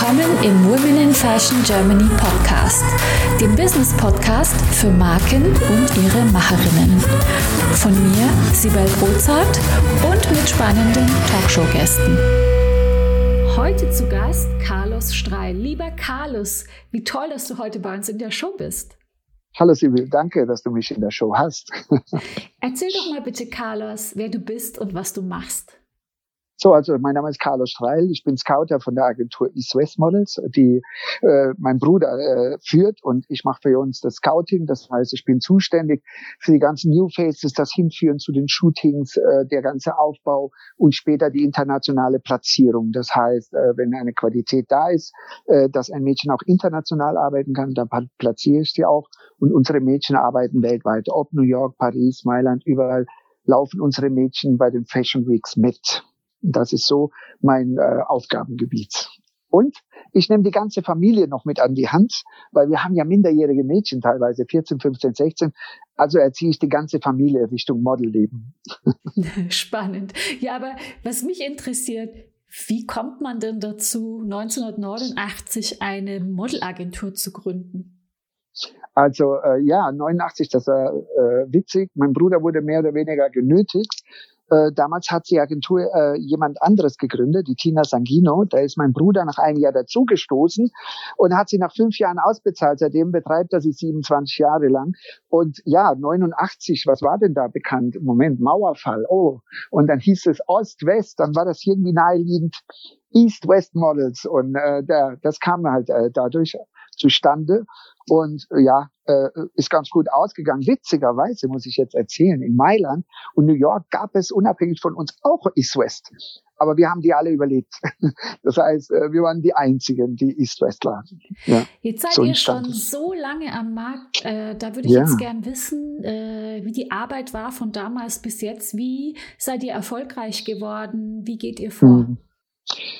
Willkommen im Women in Fashion Germany Podcast, dem Business Podcast für Marken und ihre Macherinnen. Von mir, Sibel Rozart und mit spannenden Talkshow-Gästen. Heute zu Gast Carlos Streil. Lieber Carlos, wie toll, dass du heute bei uns in der Show bist. Hallo Sibyl, danke, dass du mich in der Show hast. Erzähl doch mal bitte, Carlos, wer du bist und was du machst. So, also mein Name ist Carlos Streil. Ich bin Scouter von der Agentur East West Models, die äh, mein Bruder äh, führt und ich mache für uns das Scouting. Das heißt, ich bin zuständig für die ganzen New Faces, das Hinführen zu den Shootings, äh, der ganze Aufbau und später die internationale Platzierung. Das heißt, äh, wenn eine Qualität da ist, äh, dass ein Mädchen auch international arbeiten kann, dann platziere ich sie auch. Und unsere Mädchen arbeiten weltweit, ob New York, Paris, Mailand, überall laufen unsere Mädchen bei den Fashion Weeks mit. Das ist so mein äh, Aufgabengebiet. Und ich nehme die ganze Familie noch mit an die Hand, weil wir haben ja minderjährige Mädchen teilweise, 14, 15, 16. Also erziehe ich die ganze Familie Richtung Modelleben. Spannend. Ja, aber was mich interessiert, wie kommt man denn dazu, 1989 eine Modelagentur zu gründen? Also äh, ja, 89, das war äh, witzig. Mein Bruder wurde mehr oder weniger genötigt, äh, damals hat die Agentur äh, jemand anderes gegründet, die Tina Sangino. Da ist mein Bruder nach einem Jahr dazugestoßen und hat sie nach fünf Jahren ausbezahlt. Seitdem betreibt er sie 27 Jahre lang. Und ja, 89, was war denn da bekannt? Moment, Mauerfall. Oh, und dann hieß es Ost-West. Dann war das irgendwie naheliegend East-West Models und äh, der, das kam halt äh, dadurch zustande und äh, ja, äh, ist ganz gut ausgegangen. Witzigerweise muss ich jetzt erzählen, in Mailand und New York gab es unabhängig von uns auch East West. Aber wir haben die alle überlebt. Das heißt, äh, wir waren die Einzigen, die East West lagen. Ja, jetzt seid so ihr schon so lange am Markt. Äh, da würde ich ja. jetzt gern wissen, äh, wie die Arbeit war von damals bis jetzt. Wie seid ihr erfolgreich geworden? Wie geht ihr vor? Mhm.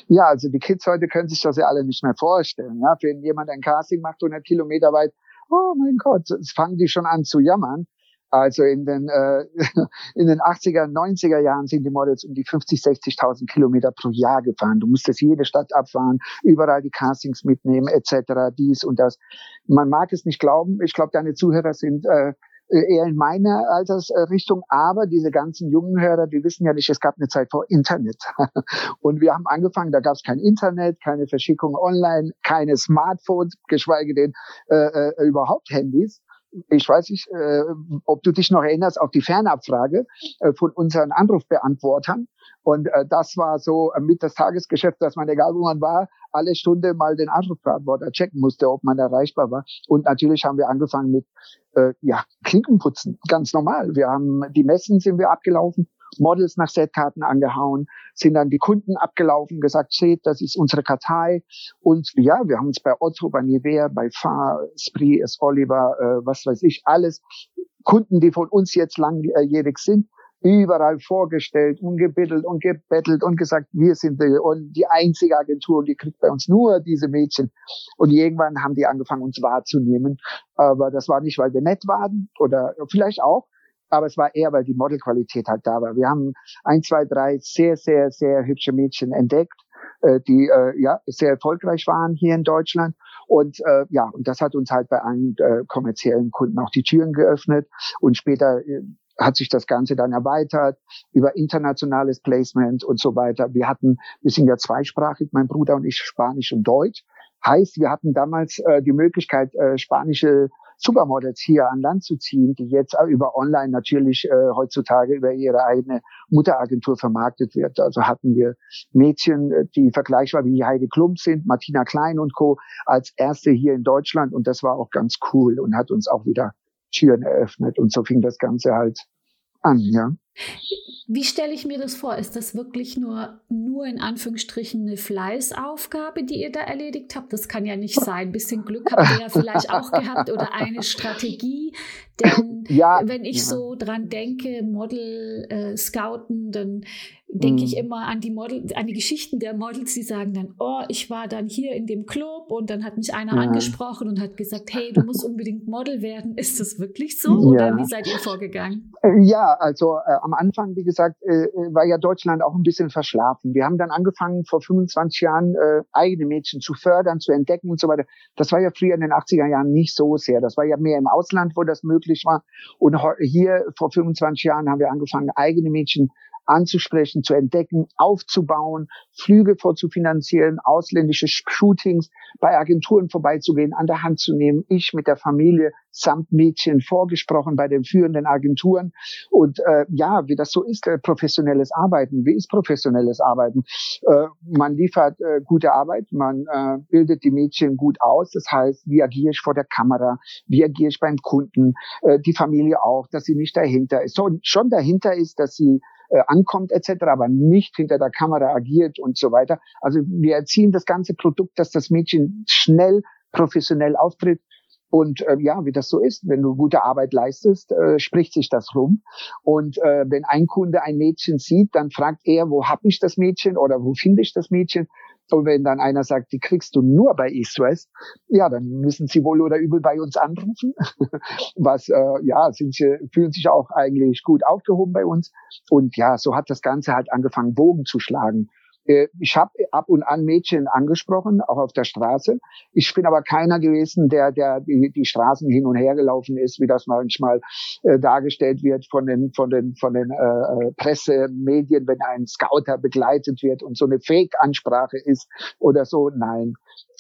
Ja, also die Kids heute können sich das ja alle nicht mehr vorstellen. Ja, wenn jemand ein Casting macht 100 Kilometer weit, oh mein Gott, fangen die schon an zu jammern. Also in den, äh, in den 80er, 90er Jahren sind die Models um die 50, 60.000 Kilometer pro Jahr gefahren. Du musstest jede Stadt abfahren, überall die Castings mitnehmen, etc., dies und das. Man mag es nicht glauben. Ich glaube, deine Zuhörer sind äh, eher in meiner Altersrichtung, aber diese ganzen jungen Hörer, die wissen ja nicht, es gab eine Zeit vor Internet. Und wir haben angefangen, da gab es kein Internet, keine Verschickung online, keine Smartphones, geschweige denn äh, äh, überhaupt Handys ich weiß nicht, äh, ob du dich noch erinnerst auf die Fernabfrage äh, von unseren Anrufbeantwortern. Und äh, das war so äh, mit das Tagesgeschäft, dass man, egal wo man war, alle Stunde mal den Anrufbeantworter checken musste, ob man erreichbar war. Und natürlich haben wir angefangen mit äh, ja, Klinkenputzen, ganz normal. Wir haben die Messen sind wir abgelaufen, Models nach Setkarten angehauen, sind dann die Kunden abgelaufen, gesagt, seht, das ist unsere Kartei. Und ja, wir haben uns bei Otto, bei Nivea, bei Far, Spree, S. Oliver, äh, was weiß ich, alles Kunden, die von uns jetzt langjährig sind, überall vorgestellt und gebittelt und gebettelt und gesagt, wir sind die, und die einzige Agentur und die kriegt bei uns nur diese Mädchen. Und irgendwann haben die angefangen, uns wahrzunehmen. Aber das war nicht, weil wir nett waren oder vielleicht auch, aber es war eher, weil die Modelqualität halt da war. Wir haben ein, zwei, drei sehr, sehr, sehr hübsche Mädchen entdeckt, äh, die äh, ja sehr erfolgreich waren hier in Deutschland. Und äh, ja, und das hat uns halt bei allen äh, kommerziellen Kunden auch die Türen geöffnet. Und später äh, hat sich das Ganze dann erweitert über internationales Placement und so weiter. Wir hatten, wir sind ja zweisprachig, mein Bruder und ich, Spanisch und Deutsch. Heißt, wir hatten damals äh, die Möglichkeit, äh, spanische Supermodels hier an Land zu ziehen, die jetzt über Online natürlich äh, heutzutage über ihre eigene Mutteragentur vermarktet wird. Also hatten wir Mädchen, äh, die vergleichbar wie Heidi Klum sind, Martina Klein und Co. als erste hier in Deutschland und das war auch ganz cool und hat uns auch wieder Türen eröffnet und so fing das Ganze halt an, ja. Wie stelle ich mir das vor? Ist das wirklich nur, nur in Anführungsstrichen eine Fleißaufgabe, die ihr da erledigt habt? Das kann ja nicht sein. Ein bisschen Glück habt ihr ja vielleicht auch gehabt oder eine Strategie. Denn ja, wenn ich ja. so dran denke, Model äh, scouten, dann denke ich mhm. immer an die Model, an die Geschichten der Models, die sagen dann, oh, ich war dann hier in dem Club und dann hat mich einer ja. angesprochen und hat gesagt, hey, du musst unbedingt Model werden. Ist das wirklich so? Oder wie seid ihr vorgegangen? Äh, ja, also äh, am Anfang, wie gesagt, gesagt, äh, war ja Deutschland auch ein bisschen verschlafen. Wir haben dann angefangen, vor 25 Jahren äh, eigene Mädchen zu fördern, zu entdecken und so weiter. Das war ja früher in den 80er Jahren nicht so sehr. Das war ja mehr im Ausland, wo das möglich war. Und hier vor 25 Jahren haben wir angefangen, eigene Mädchen anzusprechen, zu entdecken, aufzubauen, Flüge vorzufinanzieren, ausländische Shootings bei Agenturen vorbeizugehen, an der Hand zu nehmen. Ich mit der Familie samt Mädchen vorgesprochen bei den führenden Agenturen. Und äh, ja, wie das so ist, äh, professionelles Arbeiten. Wie ist professionelles Arbeiten? Äh, man liefert äh, gute Arbeit, man äh, bildet die Mädchen gut aus. Das heißt, wie agiere ich vor der Kamera? Wie agiere ich beim Kunden? Äh, die Familie auch, dass sie nicht dahinter ist. So, schon dahinter ist, dass sie äh, ankommt etc., aber nicht hinter der Kamera agiert und so weiter. Also wir erziehen das ganze Produkt, dass das Mädchen schnell professionell auftritt. Und äh, ja, wie das so ist, wenn du gute Arbeit leistest, äh, spricht sich das rum. Und äh, wenn ein Kunde ein Mädchen sieht, dann fragt er, wo hab ich das Mädchen oder wo finde ich das Mädchen? Und wenn dann einer sagt, die kriegst du nur bei East West, ja, dann müssen sie wohl oder übel bei uns anrufen. Was, äh, ja, sind sie, fühlen sich auch eigentlich gut aufgehoben bei uns. Und ja, so hat das Ganze halt angefangen, Bogen zu schlagen. Äh, ich habe ab und an Mädchen angesprochen, auch auf der Straße. Ich bin aber keiner gewesen, der, der die, die Straßen hin und her gelaufen ist, wie das manchmal äh, dargestellt wird von den, von den, von den äh, äh Pressemedien, wenn ein Scouter begleitet wird und so eine Fake-Ansprache ist oder so. Nein.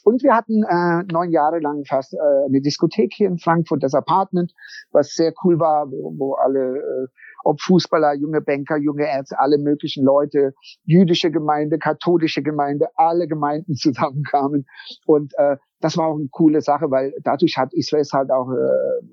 Und wir hatten äh, neun Jahre lang fast äh, eine Diskothek hier in Frankfurt, das Apartment, was sehr cool war, wo, wo alle äh, ob Fußballer, junge Banker, junge Ärzte, alle möglichen Leute, jüdische Gemeinde, katholische Gemeinde, alle Gemeinden zusammenkamen. Und äh, das war auch eine coole Sache, weil dadurch hat Israel halt auch äh,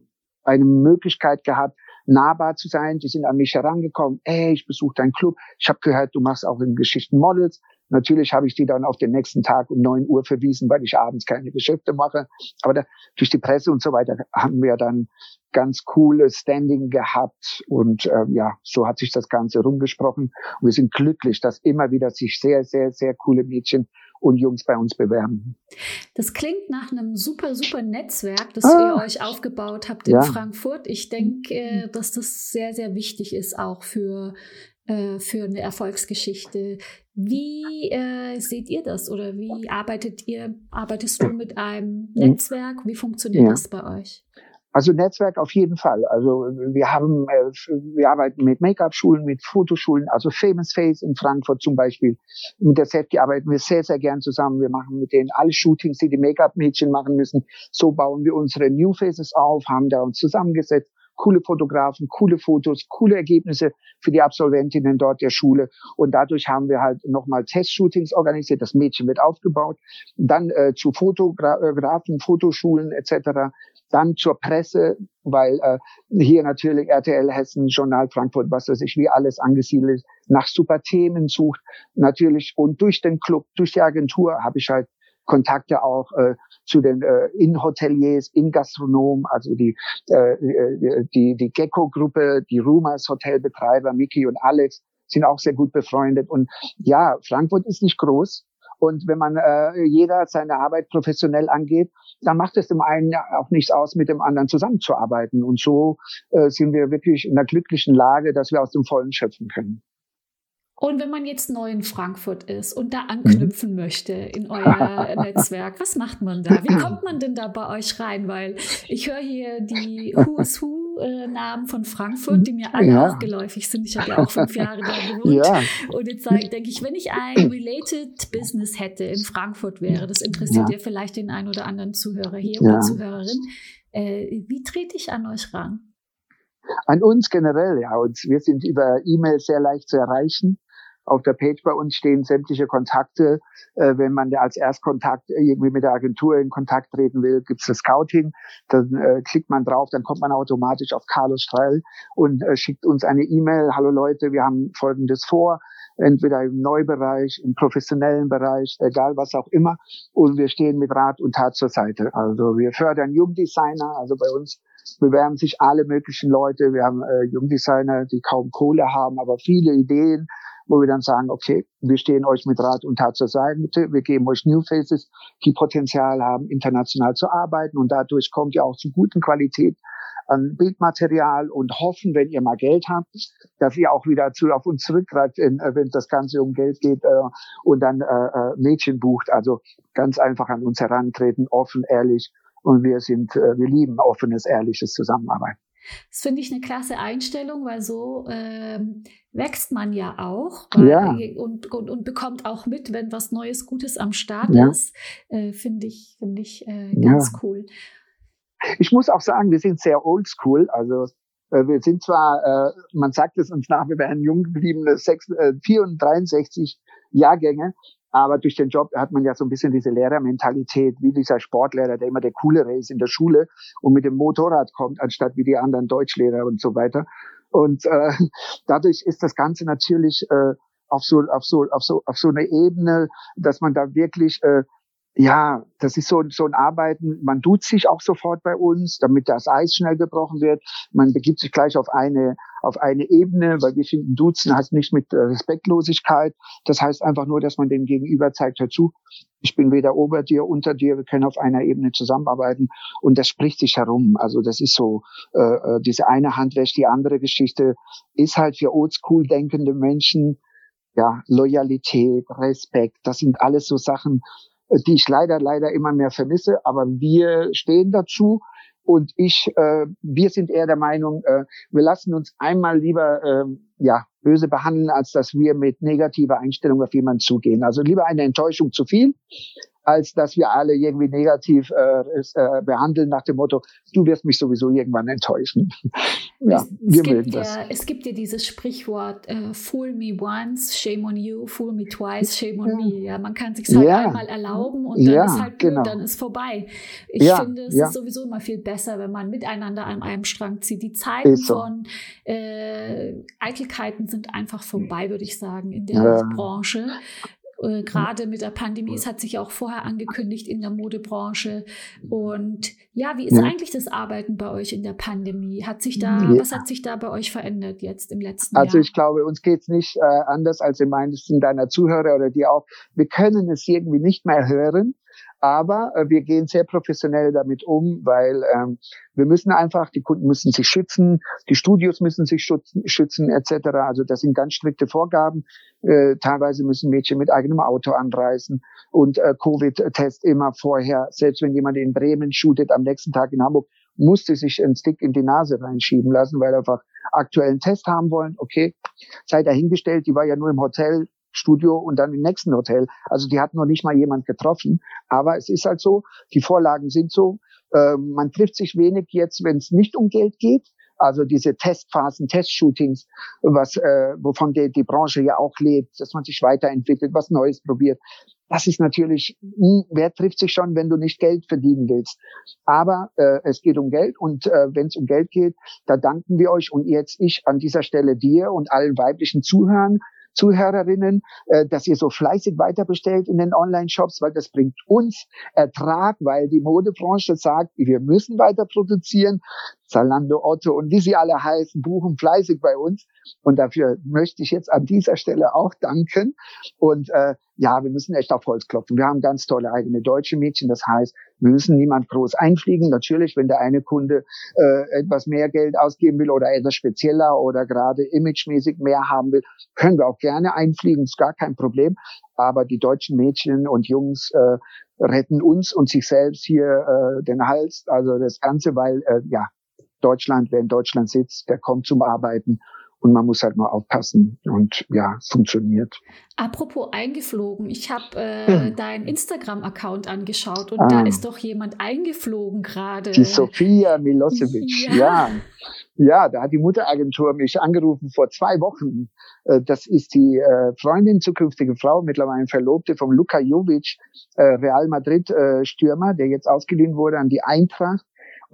eine Möglichkeit gehabt, nahbar zu sein. Die sind an mich herangekommen. Ey, ich besuche deinen Club. Ich habe gehört, du machst auch in Geschichten Models. Natürlich habe ich die dann auf den nächsten Tag um neun Uhr verwiesen, weil ich abends keine Geschäfte mache. Aber da, durch die Presse und so weiter haben wir dann ganz cooles Standing gehabt und äh, ja, so hat sich das Ganze rumgesprochen. Und wir sind glücklich, dass immer wieder sich sehr, sehr, sehr coole Mädchen und Jungs bei uns bewerben. Das klingt nach einem super, super Netzwerk, das ah, ihr euch aufgebaut habt in ja. Frankfurt. Ich denke, äh, dass das sehr, sehr wichtig ist auch für äh, für eine Erfolgsgeschichte. Wie äh, seht ihr das oder wie arbeitet ihr? Arbeitest du mit einem Netzwerk? Wie funktioniert ja. das bei euch? Also Netzwerk auf jeden Fall. Also wir haben, äh, wir arbeiten mit Make-up-Schulen, mit Fotoschulen, also Famous Face in Frankfurt zum Beispiel. Mit der ZG arbeiten wir sehr, sehr gern zusammen. Wir machen mit denen alle Shootings, die die Make-up-Mädchen machen müssen. So bauen wir unsere New Faces auf, haben da uns zusammengesetzt coole Fotografen, coole Fotos, coole Ergebnisse für die Absolventinnen dort der Schule. Und dadurch haben wir halt nochmal Testshootings organisiert. Das Mädchen wird aufgebaut. Dann äh, zu Fotografen, Fotoschulen etc. Dann zur Presse, weil äh, hier natürlich RTL Hessen, Journal Frankfurt, was weiß ich, wie alles angesiedelt ist, nach super Themen sucht. Natürlich und durch den Club, durch die Agentur habe ich halt Kontakte auch äh, zu den äh, In-Hoteliers, In-Gastronomen, also die, äh, äh, die, die Gecko-Gruppe, die Rumors Hotelbetreiber, Miki und Alex sind auch sehr gut befreundet. Und ja, Frankfurt ist nicht groß. Und wenn man äh, jeder seine Arbeit professionell angeht, dann macht es dem einen auch nichts aus, mit dem anderen zusammenzuarbeiten. Und so äh, sind wir wirklich in einer glücklichen Lage, dass wir aus dem Vollen schöpfen können. Und wenn man jetzt neu in Frankfurt ist und da anknüpfen mhm. möchte in euer Netzwerk, was macht man da? Wie kommt man denn da bei euch rein? Weil ich höre hier die Who's Who äh, von Frankfurt, die mir alle ja. auch geläufig sind. Ich habe ja auch fünf Jahre da gewohnt. Ja. Und jetzt denke ich, wenn ich ein Related Business hätte in Frankfurt wäre, das interessiert ja, ja vielleicht den einen oder anderen Zuhörer hier oder Zuhörerin. Äh, wie trete ich an euch ran? An uns generell, ja. Und wir sind über E-Mail sehr leicht zu erreichen. Auf der Page bei uns stehen sämtliche Kontakte. Äh, wenn man als Erstkontakt irgendwie mit der Agentur in Kontakt treten will, gibt's das Scouting. Dann äh, klickt man drauf, dann kommt man automatisch auf Carlos Streil und äh, schickt uns eine E-Mail. Hallo Leute, wir haben Folgendes vor. Entweder im Neubereich, im professionellen Bereich, egal was auch immer. Und wir stehen mit Rat und Tat zur Seite. Also wir fördern Jungdesigner. Also bei uns bewerben sich alle möglichen Leute. Wir haben äh, Jungdesigner, die kaum Kohle haben, aber viele Ideen wo wir dann sagen, okay, wir stehen euch mit Rat und Tat zur Seite, wir geben euch New Faces, die Potenzial haben, international zu arbeiten und dadurch kommt ja auch zu guten Qualität an Bildmaterial und hoffen, wenn ihr mal Geld habt, dass ihr auch wieder zu, auf uns zurückgreift, äh, wenn das Ganze um Geld geht äh, und dann äh, äh, Mädchen bucht. Also ganz einfach an uns herantreten, offen, ehrlich. Und wir sind, äh, wir lieben offenes, ehrliches Zusammenarbeiten. Das finde ich eine klasse Einstellung, weil so ähm, wächst man ja auch ja. Und, und, und, bekommt auch mit, wenn was Neues, Gutes am Start ja. ist. Äh, finde ich, finde ich äh, ganz ja. cool. Ich muss auch sagen, wir sind sehr oldschool. Also äh, wir sind zwar, äh, man sagt es uns nach, wir wären jung gebliebene 6, äh, 64 Jahrgänge, aber durch den Job hat man ja so ein bisschen diese Lehrermentalität, wie dieser Sportlehrer, der immer der coolere ist in der Schule und mit dem Motorrad kommt, anstatt wie die anderen Deutschlehrer und so weiter. Und äh, dadurch ist das Ganze natürlich äh, auf so auf so auf so auf so eine Ebene, dass man da wirklich äh, ja, das ist so, so ein Arbeiten. Man duzt sich auch sofort bei uns, damit das Eis schnell gebrochen wird. Man begibt sich gleich auf eine, auf eine Ebene, weil wir finden, duzen hat nicht mit äh, Respektlosigkeit. Das heißt einfach nur, dass man dem Gegenüber zeigt, hör zu, ich bin weder ober dir, unter dir, wir können auf einer Ebene zusammenarbeiten. Und das spricht sich herum. Also das ist so, äh, äh diese eine Hand wäscht die andere Geschichte, ist halt für oldschool denkende Menschen, ja, Loyalität, Respekt, das sind alles so Sachen, die ich leider, leider immer mehr vermisse. Aber wir stehen dazu. Und ich, äh, wir sind eher der Meinung, äh, wir lassen uns einmal lieber äh, ja böse behandeln, als dass wir mit negativer Einstellung auf jemanden zugehen. Also lieber eine Enttäuschung zu viel, als dass wir alle irgendwie negativ äh, äh, behandeln nach dem Motto, du wirst mich sowieso irgendwann enttäuschen. ja, es, wir es mögen das. Ja, es gibt ja dieses Sprichwort, äh, fool me once, shame on you, fool me twice, shame on ja. me. Ja, man kann sich halt ja. einmal erlauben und dann ist halt genau. dann ist vorbei. Ich finde, es ist sowieso immer viel besser, wenn man miteinander an einem Strang zieht. Die Zeiten so. von äh, Eitelkeiten sind einfach vorbei, würde ich sagen, in der Branche. Äh, Gerade mit der Pandemie, es hat sich auch vorher angekündigt in der Modebranche. Und ja, wie ist ja. eigentlich das Arbeiten bei euch in der Pandemie? Hat sich da, ja. was hat sich da bei euch verändert jetzt im letzten also Jahr? Also ich glaube, uns geht's nicht äh, anders als in meisten deiner Zuhörer oder die auch. Wir können es irgendwie nicht mehr hören. Aber äh, wir gehen sehr professionell damit um, weil ähm, wir müssen einfach, die Kunden müssen sich schützen, die Studios müssen sich schützen, schützen etc. Also das sind ganz strikte Vorgaben. Äh, teilweise müssen Mädchen mit eigenem Auto anreisen und äh, Covid-Test immer vorher. Selbst wenn jemand in Bremen shootet, am nächsten Tag in Hamburg, musste sich einen Stick in die Nase reinschieben lassen, weil einfach aktuellen Test haben wollen. Okay, sei dahingestellt, die war ja nur im Hotel, Studio und dann im nächsten Hotel. Also die hat noch nicht mal jemand getroffen. Aber es ist halt so, die Vorlagen sind so. Äh, man trifft sich wenig jetzt, wenn es nicht um Geld geht. Also diese Testphasen, Testshootings, was, äh, wovon die, die Branche ja auch lebt, dass man sich weiterentwickelt, was Neues probiert. Das ist natürlich, mh, hm, wer trifft sich schon, wenn du nicht Geld verdienen willst? Aber äh, es geht um Geld und äh, wenn es um Geld geht, da danken wir euch und jetzt ich an dieser Stelle dir und allen weiblichen Zuhörern, Zuhörerinnen, äh, dass ihr so fleißig weiter bestellt in den Online-Shops, weil das bringt uns Ertrag, weil die Modebranche sagt, wir müssen weiter produzieren. Zalando, Otto und wie sie alle heißen, buchen fleißig bei uns. Und dafür möchte ich jetzt an dieser Stelle auch danken. Und äh, ja, wir müssen echt auf Holz klopfen. Wir haben ganz tolle eigene deutsche Mädchen. Das heißt, wir müssen niemand groß einfliegen. Natürlich, wenn der eine Kunde äh, etwas mehr Geld ausgeben will oder etwas spezieller oder gerade imagemäßig mehr haben will, können wir auch gerne einfliegen. Ist gar kein Problem. Aber die deutschen Mädchen und Jungs äh, retten uns und sich selbst hier äh, den Hals. Also das Ganze, weil äh, ja Deutschland, wer in Deutschland sitzt, der kommt zum Arbeiten und man muss halt nur aufpassen und ja, funktioniert. Apropos eingeflogen, ich habe äh, hm. deinen Instagram-Account angeschaut und ah. da ist doch jemand eingeflogen gerade. Die Sofia Milosevic, ja. ja. ja. da hat die Mutteragentur mich angerufen vor zwei Wochen. Äh, das ist die äh, Freundin, zukünftige Frau, mittlerweile Verlobte vom Luka Jovic, äh, Real Madrid-Stürmer, der jetzt ausgeliehen wurde an die Eintracht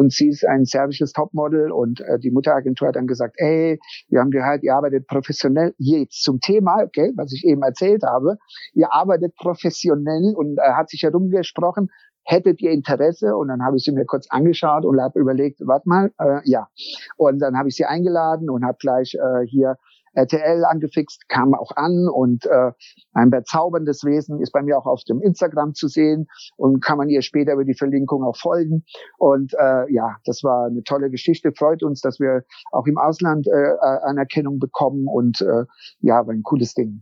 und sie ist ein serbisches Topmodel und äh, die Mutteragentur hat dann gesagt, ey, wir haben gehört, ihr arbeitet professionell jetzt zum Thema, okay, was ich eben erzählt habe, ihr arbeitet professionell und äh, hat sich herumgesprochen, hättet ihr Interesse? Und dann habe ich sie mir kurz angeschaut und habe überlegt, warte mal, äh, ja. Und dann habe ich sie eingeladen und habe gleich äh, hier RTL angefixt, kam auch an und äh, ein bezauberndes Wesen ist bei mir auch auf dem Instagram zu sehen und kann man ihr später über die Verlinkung auch folgen. Und äh, ja, das war eine tolle Geschichte. Freut uns, dass wir auch im Ausland äh, Anerkennung bekommen und äh, ja, war ein cooles Ding.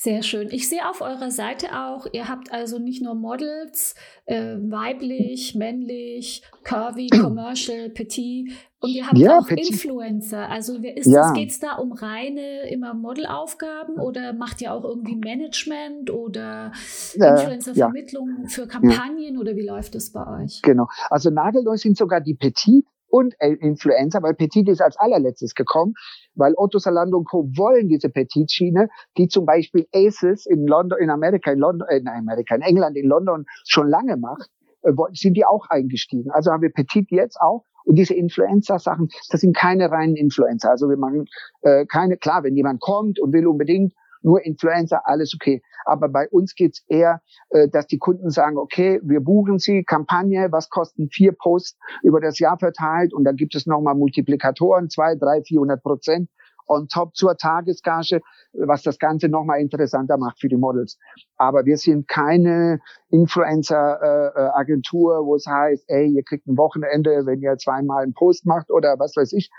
Sehr schön. Ich sehe auf eurer Seite auch, ihr habt also nicht nur Models, äh, weiblich, männlich, curvy, commercial, petit und ihr habt ja, auch petit. Influencer. Also ist ja. geht es da um reine immer Modelaufgaben oder macht ihr auch irgendwie Management oder äh, Influencer-Vermittlung ja. für Kampagnen oder wie läuft das bei euch? Genau. Also nagelneu sind sogar die Petit und Influencer, weil Petit ist als allerletztes gekommen, weil Otto Salando und Co. wollen diese Petit-Schiene, die zum Beispiel Aces in London, in Amerika, in London, äh, in Amerika, in England, in London schon lange macht, äh, sind die auch eingestiegen. Also haben wir Petit jetzt auch. Und diese Influencer-Sachen, das sind keine reinen Influencer. Also wir machen äh, keine, klar, wenn jemand kommt und will unbedingt nur Influencer, alles okay. Aber bei uns geht's eher, äh, dass die Kunden sagen, okay, wir buchen sie, Kampagne, was kosten vier Posts über das Jahr verteilt und dann gibt es nochmal Multiplikatoren, zwei, drei, vierhundert Prozent on top zur Tagesgage, was das Ganze nochmal interessanter macht für die Models. Aber wir sind keine Influencer-Agentur, äh, wo es heißt, ey, ihr kriegt ein Wochenende, wenn ihr zweimal einen Post macht oder was weiß ich.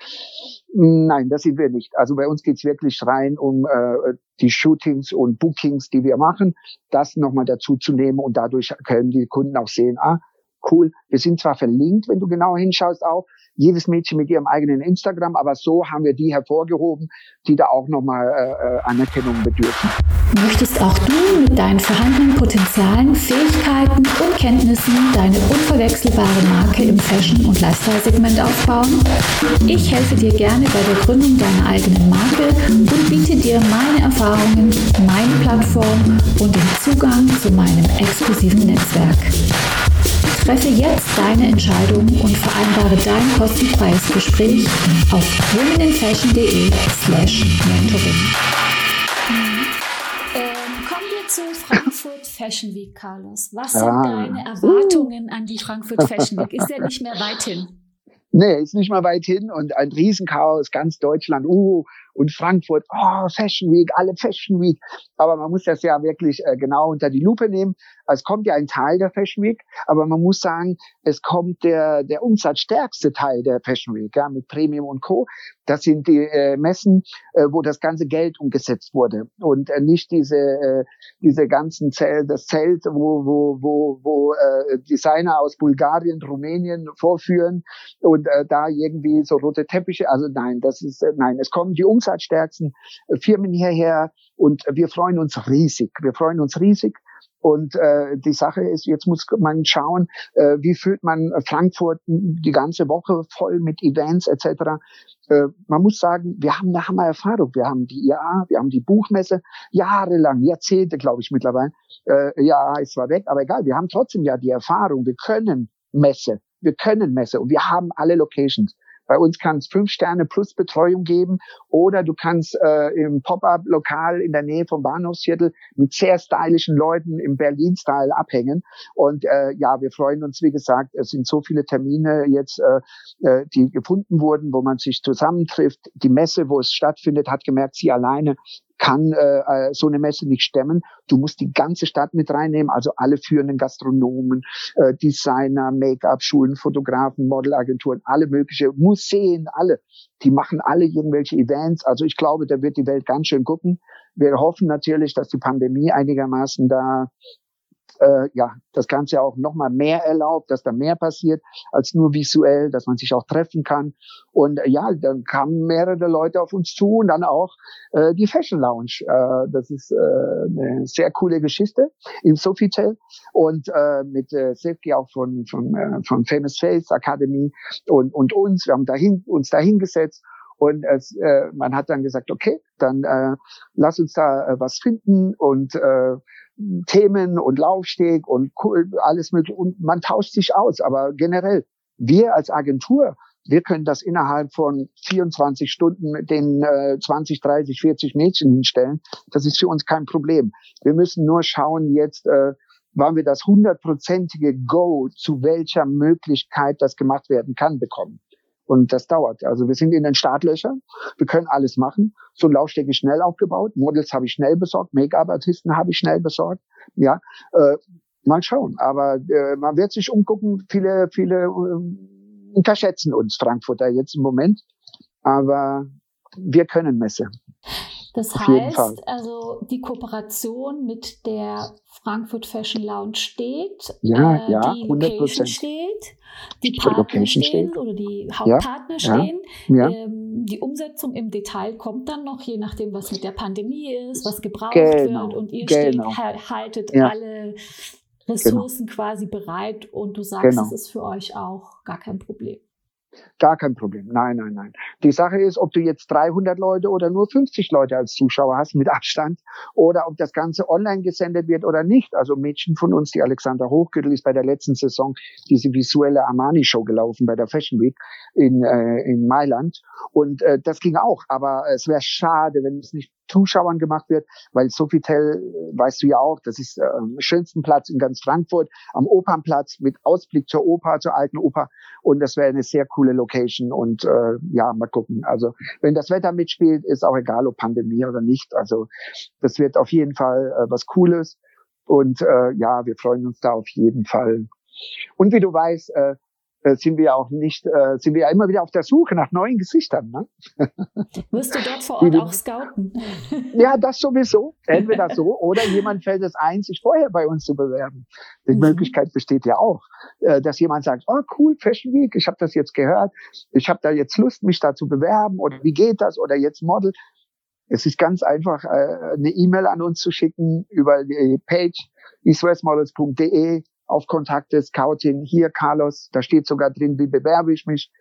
Nein, das sind wir nicht. Also bei uns geht's wirklich rein um äh, die Shootings und Bookings, die wir machen, das nochmal dazu zu nehmen und dadurch können die Kunden auch sehen, ah, cool, wir sind zwar verlinkt, wenn du genau hinschaust auch, jedes Mädchen mit ihrem eigenen Instagram, aber so haben wir die hervorgehoben, die da auch nochmal äh, äh, Anerkennung bedürfen. Möchtest auch du mit deinen vorhandenen Potenzialen, Fähigkeiten und Kenntnissen deine unverwechselbare Marke im Fashion- und Lifestyle-Segment aufbauen? Ich helfe dir gerne bei der Gründung deiner eigenen Marke und biete dir meine Erfahrungen, meine Plattform und den Zugang zu meinem exklusiven Netzwerk. Treffe jetzt deine Entscheidung und vereinbare dein kostenfreies Gespräch auf womeninfashion.de slash mentoring. Ähm, kommen wir zu Frankfurt Fashion Week, Carlos. Was sind ah. deine Erwartungen an die Frankfurt Fashion Week? Ist ja nicht mehr weit hin. Nee, ist nicht mal weit hin und ein Riesenchaos, ganz Deutschland, uh, und Frankfurt, oh, Fashion Week, alle Fashion Week. Aber man muss das ja wirklich äh, genau unter die Lupe nehmen. Es kommt ja ein Teil der Fashion Week, aber man muss sagen, es kommt der, der umsatzstärkste Teil der Fashion Week, ja, mit Premium und Co. Das sind die äh, Messen, äh, wo das ganze Geld umgesetzt wurde und äh, nicht diese, äh, diese ganzen Zelt, das Zelt, wo, wo, wo, wo äh, Designer aus Bulgarien, Rumänien vorführen und äh, da irgendwie so rote Teppiche. Also nein, das ist, äh, nein, es kommen die umsatzstärksten äh, Firmen hierher und wir freuen uns riesig. Wir freuen uns riesig. Und äh, die Sache ist, jetzt muss man schauen, äh, wie fühlt man Frankfurt die ganze Woche voll mit Events etc. Äh, man muss sagen, wir haben eine Hammer-Erfahrung. Wir haben die IAA, wir haben die Buchmesse jahrelang, Jahrzehnte, glaube ich mittlerweile. Äh, ja, ist zwar weg, aber egal. Wir haben trotzdem ja die Erfahrung. Wir können Messe, wir können Messe und wir haben alle Locations. Bei uns kann es fünf Sterne plus Betreuung geben oder du kannst äh, im Pop-up-Lokal in der Nähe vom Bahnhofsviertel mit sehr stylischen Leuten im Berlin-Style abhängen. Und äh, ja, wir freuen uns, wie gesagt, es sind so viele Termine jetzt, äh, äh die gefunden wurden, wo man sich zusammentrifft. Die Messe, wo es stattfindet, hat gemerkt, sie alleine kann äh, äh, so eine Messe nicht stemmen. Du musst die ganze Stadt mit reinnehmen, also alle führenden Gastronomen, äh, Designer, Make-up-Schulen, Fotografen, Modelagenturen, alle mögliche Museen, alle. Die machen alle irgendwelche Events. Also ich glaube, da wird die Welt ganz schön gucken. Wir hoffen natürlich, dass die Pandemie einigermaßen da äh, ja, das Ganze auch nochmal mehr erlaubt, dass da mehr passiert als nur visuell, dass man sich auch treffen kann. Und äh, ja, dann kamen mehrere Leute auf uns zu und dann auch äh, die Fashion Lounge. Äh, das ist äh, eine sehr coole Geschichte im Sofitel und äh, mit äh, Silke auch von, von, äh, von Famous Face Academy und, und uns. Wir haben dahin, uns dahingesetzt und es, äh, man hat dann gesagt, okay, dann äh, lass uns da äh, was finden und äh, Themen und Laufsteg und alles mögliche. Und man tauscht sich aus. Aber generell, wir als Agentur, wir können das innerhalb von 24 Stunden mit den äh, 20, 30, 40 Mädchen hinstellen. Das ist für uns kein Problem. Wir müssen nur schauen jetzt, äh, wann wir das hundertprozentige Go, zu welcher Möglichkeit das gemacht werden kann, bekommen. Und das dauert. Also wir sind in den Startlöchern. Wir können alles machen. So ein Laufsteg ist schnell aufgebaut. Models habe ich schnell besorgt. Make-up-Artisten habe ich schnell besorgt. Ja, äh, mal schauen. Aber äh, man wird sich umgucken. Viele, viele äh, unterschätzen uns Frankfurter jetzt im Moment. Aber wir können Messe. Das Auf heißt, also die Kooperation mit der Frankfurt Fashion Lounge steht, ja, äh, ja, die Location steht, die Partner Location stehen steht. oder die Hauptpartner ja, stehen. Ja, ähm, die Umsetzung im Detail kommt dann noch, je nachdem, was mit der Pandemie ist, was gebraucht genau, wird und ihr genau. steht, haltet alle Ressourcen genau. quasi bereit und du sagst, genau. es ist für euch auch gar kein Problem. Gar kein Problem. Nein, nein, nein. Die Sache ist, ob du jetzt 300 Leute oder nur 50 Leute als Zuschauer hast mit Abstand oder ob das Ganze online gesendet wird oder nicht. Also Mädchen von uns, die Alexander Hochgürtel ist bei der letzten Saison diese visuelle Armani-Show gelaufen bei der Fashion Week in, äh, in Mailand. Und äh, das ging auch. Aber es wäre schade, wenn es nicht Zuschauern gemacht wird, weil Sofitel, weißt du ja auch, das ist äh, schönsten Platz in ganz Frankfurt, am Opernplatz mit Ausblick zur Oper, zur alten Oper und das wäre eine sehr coole Location und äh, ja, mal gucken. Also wenn das Wetter mitspielt, ist auch egal, ob Pandemie oder nicht. Also das wird auf jeden Fall äh, was Cooles und äh, ja, wir freuen uns da auf jeden Fall. Und wie du weißt, äh, sind wir auch nicht, äh, sind wir ja immer wieder auf der Suche nach neuen Gesichtern. Ne? Wirst du dort vor Ort auch scouten? Ja, das sowieso. Entweder so oder jemand fällt es ein, sich vorher bei uns zu bewerben. Die mhm. Möglichkeit besteht ja auch, äh, dass jemand sagt, oh cool, Fashion Week, ich habe das jetzt gehört, ich habe da jetzt Lust, mich da zu bewerben oder wie geht das oder jetzt Model. Es ist ganz einfach, äh, eine E-Mail an uns zu schicken über die Page eastwestmodels.de auf Kontakte, Scouting, hier Carlos, da steht sogar drin, wie bewerbe ich mich.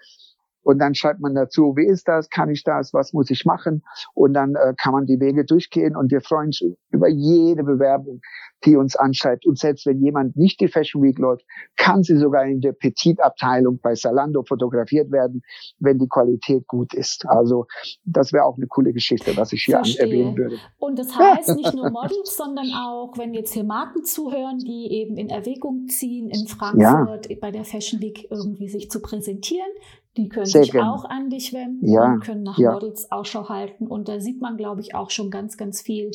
Und dann schreibt man dazu, wie ist das, kann ich das, was muss ich machen? Und dann äh, kann man die Wege durchgehen und wir freuen uns über jede Bewerbung, die uns anschreibt. Und selbst wenn jemand nicht die Fashion Week läuft, kann sie sogar in der Petit-Abteilung bei Salando fotografiert werden, wenn die Qualität gut ist. Also das wäre auch eine coole Geschichte, was ich hier erwähnen würde. Und das heißt nicht nur Models, sondern auch, wenn jetzt hier Marken zuhören, die eben in Erwägung ziehen, in Frankfurt ja. bei der Fashion Week irgendwie sich zu präsentieren, die können Sehr sich gerne. auch an dich wenden ja. und können nach ja. Models Ausschau halten. Und da sieht man, glaube ich, auch schon ganz, ganz viel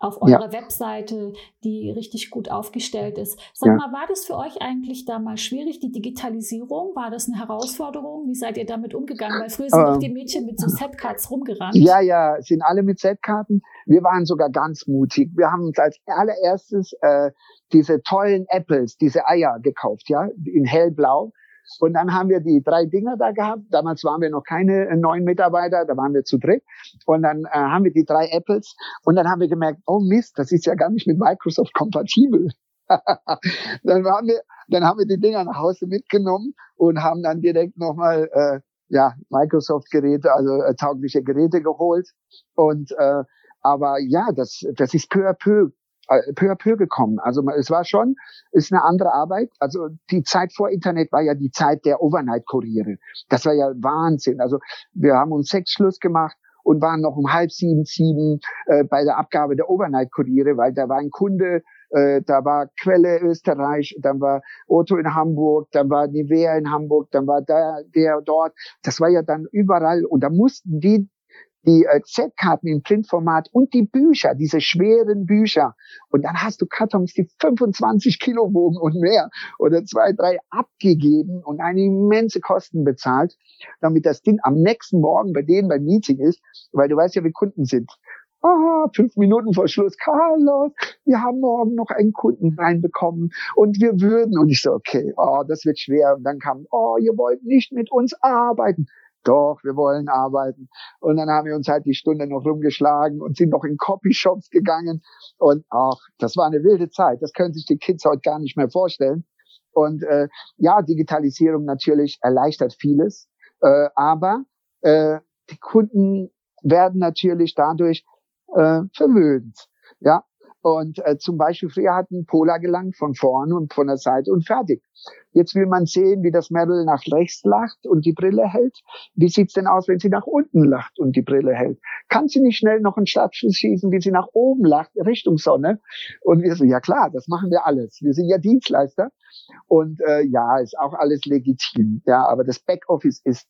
auf eurer ja. Webseite, die richtig gut aufgestellt ist. Sag mal, war das für euch eigentlich damals schwierig, die Digitalisierung? War das eine Herausforderung? Wie seid ihr damit umgegangen? Weil früher sind ähm, die Mädchen mit so Setcards rumgerannt. Ja, ja, sind alle mit Setkarten. Wir waren sogar ganz mutig. Wir haben uns als allererstes äh, diese tollen Apples, diese Eier gekauft, ja, in hellblau und dann haben wir die drei Dinger da gehabt. Damals waren wir noch keine äh, neuen Mitarbeiter, da waren wir zu dritt. Und dann äh, haben wir die drei Apples. Und dann haben wir gemerkt, oh Mist, das ist ja gar nicht mit Microsoft kompatibel. dann, waren wir, dann haben wir die Dinger nach Hause mitgenommen und haben dann direkt nochmal äh, ja, Microsoft-Geräte, also äh, taugliche Geräte geholt. Und äh, aber ja, das, das ist peu à peu peu à peu gekommen. Also es war schon, ist eine andere Arbeit. Also die Zeit vor Internet war ja die Zeit der Overnight-Kuriere. Das war ja Wahnsinn. Also wir haben uns sechs Schluss gemacht und waren noch um halb sieben, sieben äh, bei der Abgabe der Overnight-Kuriere, weil da war ein Kunde, äh, da war Quelle Österreich, dann war Otto in Hamburg, dann war Nivea in Hamburg, dann war der, der dort. Das war ja dann überall und da mussten die die äh, Z-Karten im Printformat und die Bücher, diese schweren Bücher. Und dann hast du Kartons, die 25 Kilo wogen und mehr oder zwei, drei abgegeben und eine immense Kosten bezahlt, damit das Ding am nächsten Morgen bei denen beim Meeting ist, weil du weißt ja, wie Kunden sind. Ah, fünf Minuten vor Schluss, Carlos, wir haben morgen noch einen Kunden reinbekommen und wir würden. Und ich so, okay, oh, das wird schwer. Und dann kam, oh, ihr wollt nicht mit uns arbeiten doch, wir wollen arbeiten. Und dann haben wir uns halt die Stunde noch rumgeschlagen und sind noch in Copyshops gegangen. Und ach, das war eine wilde Zeit. Das können sich die Kids heute gar nicht mehr vorstellen. Und äh, ja, Digitalisierung natürlich erleichtert vieles, äh, aber äh, die Kunden werden natürlich dadurch äh, verwöhnt. Ja, und äh, zum Beispiel früher hat ein Polar gelangt von vorne und von der Seite und fertig. Jetzt will man sehen, wie das Mädel nach rechts lacht und die Brille hält. Wie sieht's denn aus, wenn sie nach unten lacht und die Brille hält? Kann sie nicht schnell noch einen Startschuss schießen, wie sie nach oben lacht, Richtung Sonne? Und wir so, ja klar, das machen wir alles. Wir sind ja Dienstleister. Und äh, ja, ist auch alles legitim. Ja, aber das Backoffice ist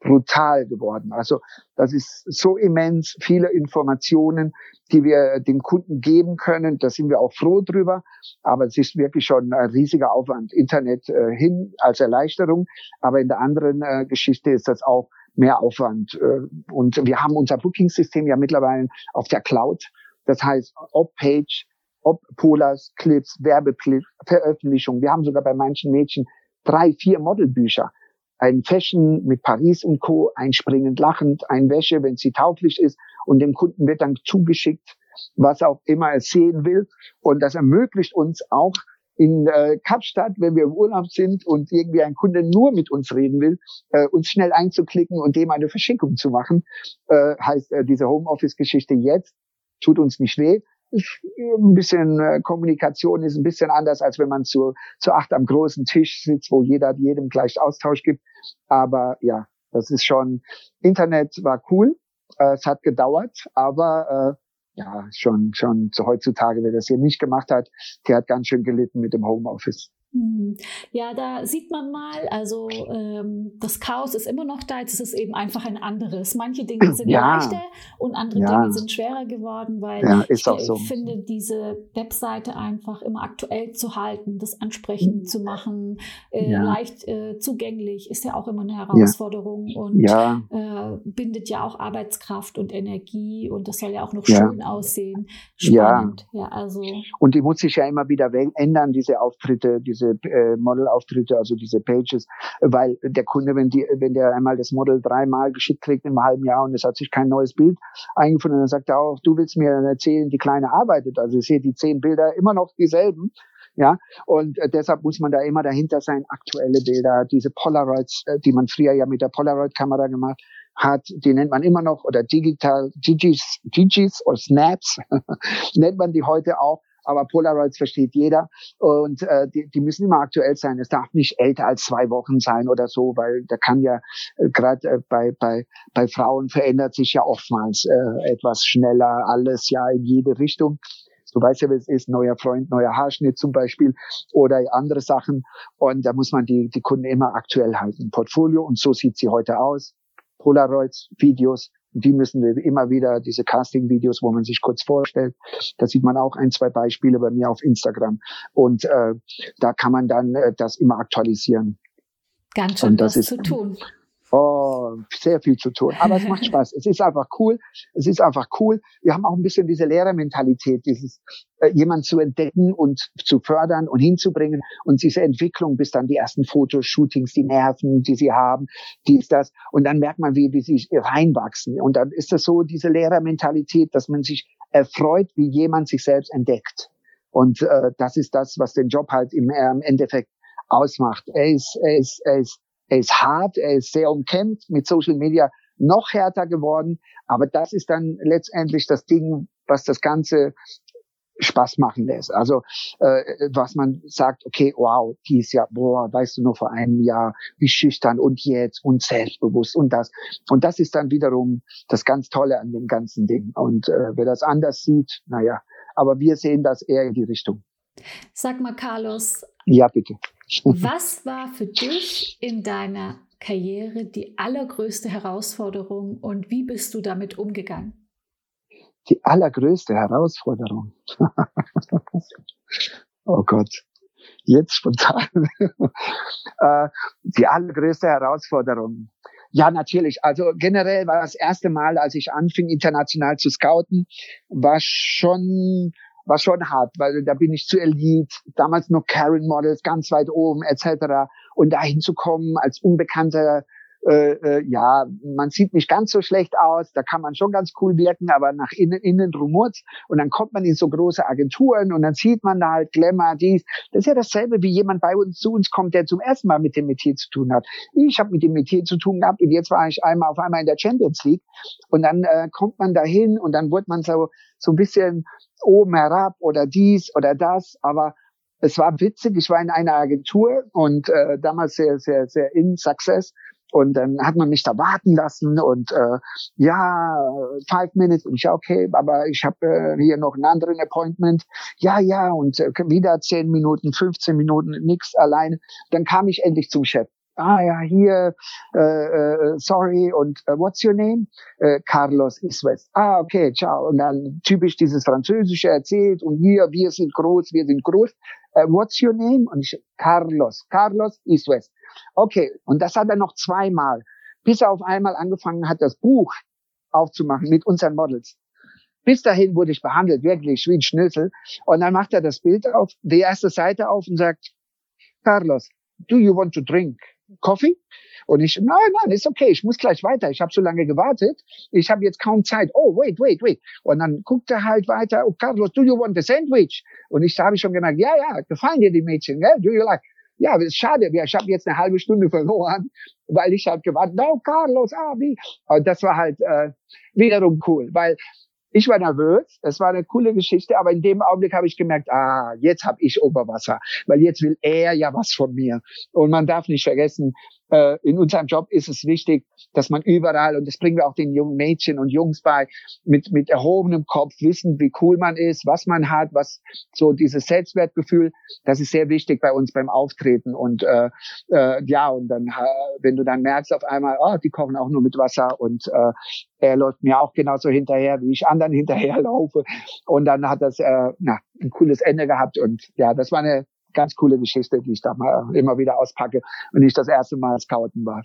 brutal geworden. Also das ist so immens viele Informationen, die wir dem Kunden geben können. Da sind wir auch froh drüber. Aber es ist wirklich schon ein riesiger Aufwand. Internet äh, hin als Erleichterung. Aber in der anderen äh, Geschichte ist das auch mehr Aufwand. Äh, und wir haben unser Booking-System ja mittlerweile auf der Cloud. Das heißt, ob Page, ob Polars, Clips, Werbeclips, Veröffentlichungen. Wir haben sogar bei manchen Mädchen drei, vier Modelbücher ein Fashion mit Paris und Co., ein springend lachend, ein Wäsche, wenn sie tauglich ist und dem Kunden wird dann zugeschickt, was auch immer er sehen will. Und das ermöglicht uns auch in äh, Kapstadt, wenn wir im Urlaub sind und irgendwie ein Kunde nur mit uns reden will, äh, uns schnell einzuklicken und dem eine Verschickung zu machen, äh, heißt äh, diese Homeoffice-Geschichte jetzt, tut uns nicht weh, ein bisschen äh, Kommunikation ist ein bisschen anders, als wenn man zu, zu acht am großen Tisch sitzt, wo jeder jedem gleich Austausch gibt. Aber ja, das ist schon, Internet war cool, äh, es hat gedauert, aber äh, ja, schon, schon zu heutzutage, wer das hier nicht gemacht hat, der hat ganz schön gelitten mit dem Homeoffice. Hm. Ja, da sieht man mal, also ähm, das Chaos ist immer noch da, jetzt ist es eben einfach ein anderes. Manche Dinge sind ja. leichter und andere ja. Dinge sind schwerer geworden, weil ja, ich, so. finde, diese Webseite einfach immer aktuell zu halten, das ansprechend zu machen, äh, leicht äh, zugänglich, ist ja auch immer eine Herausforderung und äh, bindet ja auch Arbeitskraft und Energie und das soll ja auch noch schön aussehen. Spannend, ja. also. Und die muss sich ja immer wieder ändern, diese Auftritte, diese diese äh, Modelauftritte, also diese Pages, weil der Kunde, wenn die, wenn der einmal das Model dreimal geschickt kriegt im halben Jahr und es hat sich kein neues Bild eingefunden, dann sagt er auch, du willst mir erzählen, die Kleine arbeitet. Also ich sehe die zehn Bilder immer noch dieselben. Ja, und äh, deshalb muss man da immer dahinter sein, aktuelle Bilder, diese Polaroids, äh, die man früher ja mit der Polaroid-Kamera gemacht hat, die nennt man immer noch, oder digital, Gigis, Gigis oder Snaps, nennt man die heute auch aber Polaroids versteht jeder und äh, die, die müssen immer aktuell sein. Es darf nicht älter als zwei Wochen sein oder so, weil da kann ja äh, gerade äh, bei, bei, bei Frauen verändert sich ja oftmals äh, etwas schneller alles ja in jede Richtung. Du weißt ja, wie es ist, neuer Freund, neuer Haarschnitt zum Beispiel oder andere Sachen. Und da muss man die, die Kunden immer aktuell halten. Portfolio und so sieht sie heute aus. Polaroids, Videos, die müssen wir immer wieder, diese Casting-Videos, wo man sich kurz vorstellt, da sieht man auch ein, zwei Beispiele bei mir auf Instagram. Und äh, da kann man dann äh, das immer aktualisieren. Ganz schön was ist, zu tun. Oh, sehr viel zu tun. Aber es macht Spaß. Es ist einfach cool. Es ist einfach cool. Wir haben auch ein bisschen diese Lehrermentalität, dieses äh, jemand zu entdecken und zu fördern und hinzubringen und diese Entwicklung bis dann die ersten Fotoshootings, die Nerven, die sie haben, dies, das. Und dann merkt man, wie, wie sie reinwachsen. Und dann ist das so diese Lehrermentalität, dass man sich erfreut, wie jemand sich selbst entdeckt. Und äh, das ist das, was den Job halt im, äh, im Endeffekt ausmacht. Er ist, er ist, er ist er ist hart, er ist sehr umkämpft, mit Social Media noch härter geworden. Aber das ist dann letztendlich das Ding, was das Ganze Spaß machen lässt. Also äh, was man sagt, okay, wow, die ist ja, boah, weißt du nur vor einem Jahr, wie schüchtern und jetzt und selbstbewusst und das. Und das ist dann wiederum das ganz Tolle an dem ganzen Ding. Und äh, wer das anders sieht, naja, aber wir sehen das eher in die Richtung. Sag mal, Carlos. Ja, bitte. Was war für dich in deiner Karriere die allergrößte Herausforderung und wie bist du damit umgegangen? Die allergrößte Herausforderung. oh Gott, jetzt spontan. Äh, die allergrößte Herausforderung. Ja, natürlich. Also generell war das erste Mal, als ich anfing, international zu scouten, war schon war schon hart, weil da bin ich zu Elite, damals noch Karen Models, ganz weit oben etc. Und da hinzukommen als unbekannter äh, äh, ja, man sieht nicht ganz so schlecht aus, da kann man schon ganz cool wirken, aber nach innen, innen rumort und dann kommt man in so große Agenturen und dann sieht man da halt Glamour, dies. Das ist ja dasselbe, wie jemand bei uns zu uns kommt, der zum ersten Mal mit dem Metier zu tun hat. Ich habe mit dem Metier zu tun gehabt und jetzt war ich einmal auf einmal in der Champions League und dann äh, kommt man dahin und dann wird man so so ein bisschen oben herab oder dies oder das, aber es war witzig. Ich war in einer Agentur und äh, damals sehr, sehr, sehr in Success. Und dann hat man mich da warten lassen und äh, ja, five minutes. Und ich, okay, aber ich habe äh, hier noch einen anderen Appointment. Ja, ja, und äh, wieder zehn Minuten, 15 Minuten, nix allein. Dann kam ich endlich zum Chef. ah ja, hier, äh, äh, sorry, und uh, what's your name? Äh, Carlos Iswes. Ah, okay, ciao. Und dann typisch dieses Französische erzählt und hier, wir sind groß, wir sind groß. Uh, what's your name? Und ich, Carlos, Carlos Iswes. Okay, und das hat er noch zweimal, bis er auf einmal angefangen hat, das Buch aufzumachen mit unseren Models. Bis dahin wurde ich behandelt, wirklich wie ein Schnitzel. Und dann macht er das Bild auf, die erste Seite auf und sagt, Carlos, do you want to drink coffee? Und ich, nein, nein, ist okay, ich muss gleich weiter. Ich habe so lange gewartet. Ich habe jetzt kaum Zeit. Oh, wait, wait, wait. Und dann guckt er halt weiter. Oh, Carlos, do you want a sandwich? Und ich habe schon gemerkt, ja, ja, gefallen dir die Mädchen, ja? Do you like? Ja, ist schade. Ich habe jetzt eine halbe Stunde verloren, weil ich halt gewartet. No, Carlos, ah, wie? Und das war halt äh, wiederum cool, weil ich war nervös, es war eine coole Geschichte, aber in dem Augenblick habe ich gemerkt, ah, jetzt habe ich Oberwasser, weil jetzt will er ja was von mir. Und man darf nicht vergessen, äh, in unserem Job ist es wichtig, dass man überall, und das bringen wir auch den jungen Mädchen und Jungs bei, mit, mit erhobenem Kopf wissen, wie cool man ist, was man hat, was so dieses Selbstwertgefühl, das ist sehr wichtig bei uns beim Auftreten. Und äh, äh, ja, und dann, wenn du dann merkst auf einmal, oh, die kochen auch nur mit Wasser und äh, er läuft mir auch genauso hinterher, wie ich anderen hinterherlaufe. Und dann hat das äh, na, ein cooles Ende gehabt. Und ja, das war eine ganz coole Geschichte, die ich da mal immer wieder auspacke und ich das erste Mal Scouten war.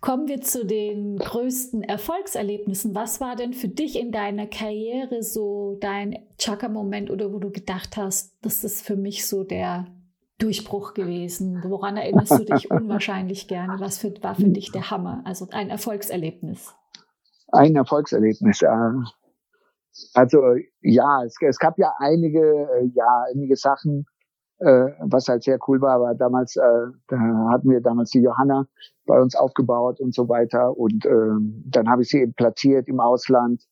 Kommen wir zu den größten Erfolgserlebnissen. Was war denn für dich in deiner Karriere so dein Chaka-Moment oder wo du gedacht hast, das ist für mich so der Durchbruch gewesen? Woran erinnerst du dich unwahrscheinlich gerne? Was für, war für dich der Hammer? Also ein Erfolgserlebnis. Ein Erfolgserlebnis. Also ja, es, es gab ja einige, äh, ja, einige Sachen, äh, was halt sehr cool war. Aber damals, äh, da hatten wir damals die Johanna bei uns aufgebaut und so weiter. Und äh, dann habe ich sie eben platziert im Ausland.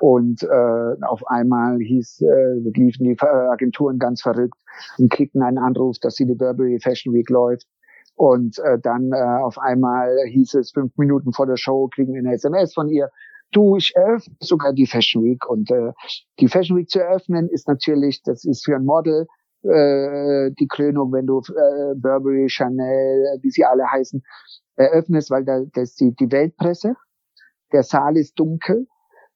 Und äh, auf einmal hieß, äh, liefen die Agenturen ganz verrückt und kriegten einen Anruf, dass sie die Burberry Fashion Week läuft. Und äh, dann äh, auf einmal hieß es, fünf Minuten vor der Show kriegen wir eine SMS von ihr. Du, ich eröffne sogar die Fashion Week. Und äh, die Fashion Week zu eröffnen ist natürlich, das ist für ein Model äh, die Krönung, wenn du äh, Burberry, Chanel, wie sie alle heißen, eröffnest, weil da das ist die, die Weltpresse. Der Saal ist dunkel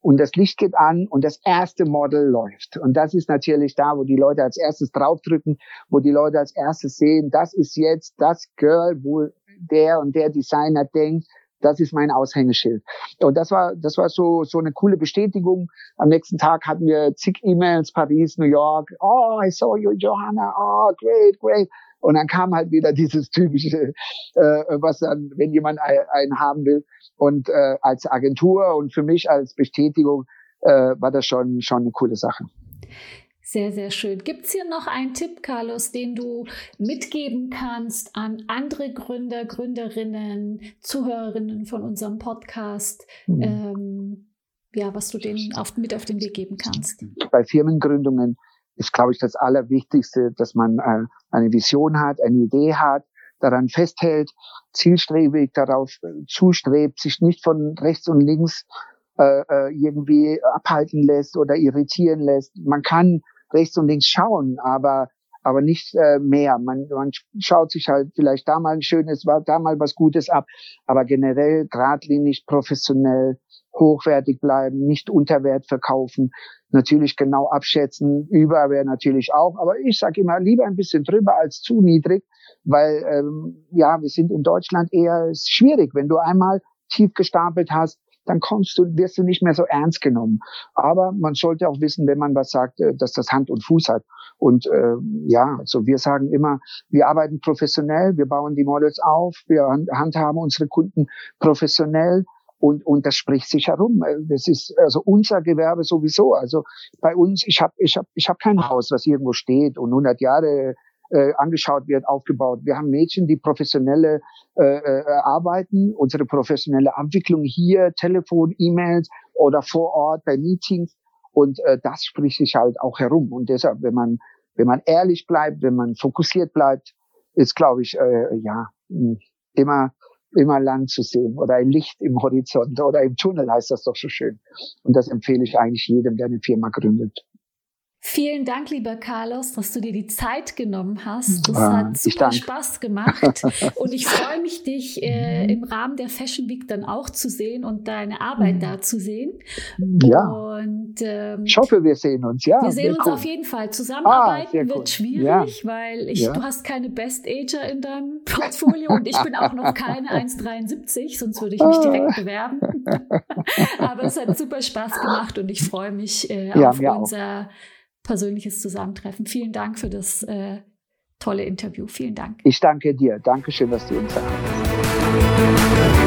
und das Licht geht an und das erste Model läuft. Und das ist natürlich da, wo die Leute als erstes draufdrücken, wo die Leute als erstes sehen, das ist jetzt das Girl, wo der und der Designer denkt, das ist mein Aushängeschild. Und das war, das war so, so eine coole Bestätigung. Am nächsten Tag hatten wir zig E-Mails, Paris, New York. Oh, I saw you, Johanna. Oh, great, great. Und dann kam halt wieder dieses typische, äh, was dann, wenn jemand einen haben will. Und äh, als Agentur und für mich als Bestätigung äh, war das schon, schon eine coole Sache. Sehr, sehr schön. Gibt es hier noch einen Tipp, Carlos, den du mitgeben kannst an andere Gründer, Gründerinnen, Zuhörerinnen von unserem Podcast? Mhm. Ähm, ja, was du denen auf, mit auf den Weg geben kannst? Bei Firmengründungen ist, glaube ich, das Allerwichtigste, dass man äh, eine Vision hat, eine Idee hat, daran festhält, zielstrebig darauf äh, zustrebt, sich nicht von rechts und links äh, äh, irgendwie abhalten lässt oder irritieren lässt. Man kann rechts und links schauen, aber aber nicht äh, mehr. Man, man schaut sich halt vielleicht da mal ein schönes, da mal was Gutes ab, aber generell geradlinig, professionell, hochwertig bleiben, nicht unter Wert verkaufen, natürlich genau abschätzen, über wäre natürlich auch, aber ich sage immer lieber ein bisschen drüber als zu niedrig, weil ähm, ja, wir sind in Deutschland eher schwierig, wenn du einmal tief gestapelt hast, dann kommst du, wirst du nicht mehr so ernst genommen. Aber man sollte auch wissen, wenn man was sagt, äh, dass das Hand und Fuß hat. Und äh, ja, also wir sagen immer, wir arbeiten professionell, wir bauen die Models auf, wir handhaben unsere Kunden professionell und und das spricht sich herum. Äh, das ist also unser Gewerbe sowieso. Also bei uns, ich habe ich hab, ich hab kein Haus, was irgendwo steht und 100 Jahre äh, angeschaut wird, aufgebaut. Wir haben Mädchen, die professionelle äh, äh, arbeiten, unsere professionelle Abwicklung hier, Telefon, E-Mails oder vor Ort bei Meetings. Und äh, das spricht sich halt auch herum. Und deshalb, wenn man, wenn man ehrlich bleibt, wenn man fokussiert bleibt, ist, glaube ich, äh, ja, immer, immer Land zu sehen oder ein Licht im Horizont oder im Tunnel heißt das doch so schön. Und das empfehle ich eigentlich jedem, der eine Firma gründet. Vielen Dank, lieber Carlos, dass du dir die Zeit genommen hast. Das ah, hat super Spaß gemacht. Und ich freue mich, dich äh, im Rahmen der Fashion Week dann auch zu sehen und deine Arbeit mhm. da zu sehen. Ja. Und ähm, ich hoffe, wir sehen uns. Ja, wir sehen uns cool. auf jeden Fall. Zusammenarbeiten ah, wird cool. schwierig, ja. weil ich, ja. du hast keine Best Ager in deinem Portfolio und ich bin auch noch keine 1,73, sonst würde ich mich direkt bewerben. Aber es hat super Spaß gemacht und ich freue mich äh, auf unser auch persönliches Zusammentreffen. Vielen Dank für das äh, tolle Interview. Vielen Dank. Ich danke dir. Dankeschön, dass du uns hast.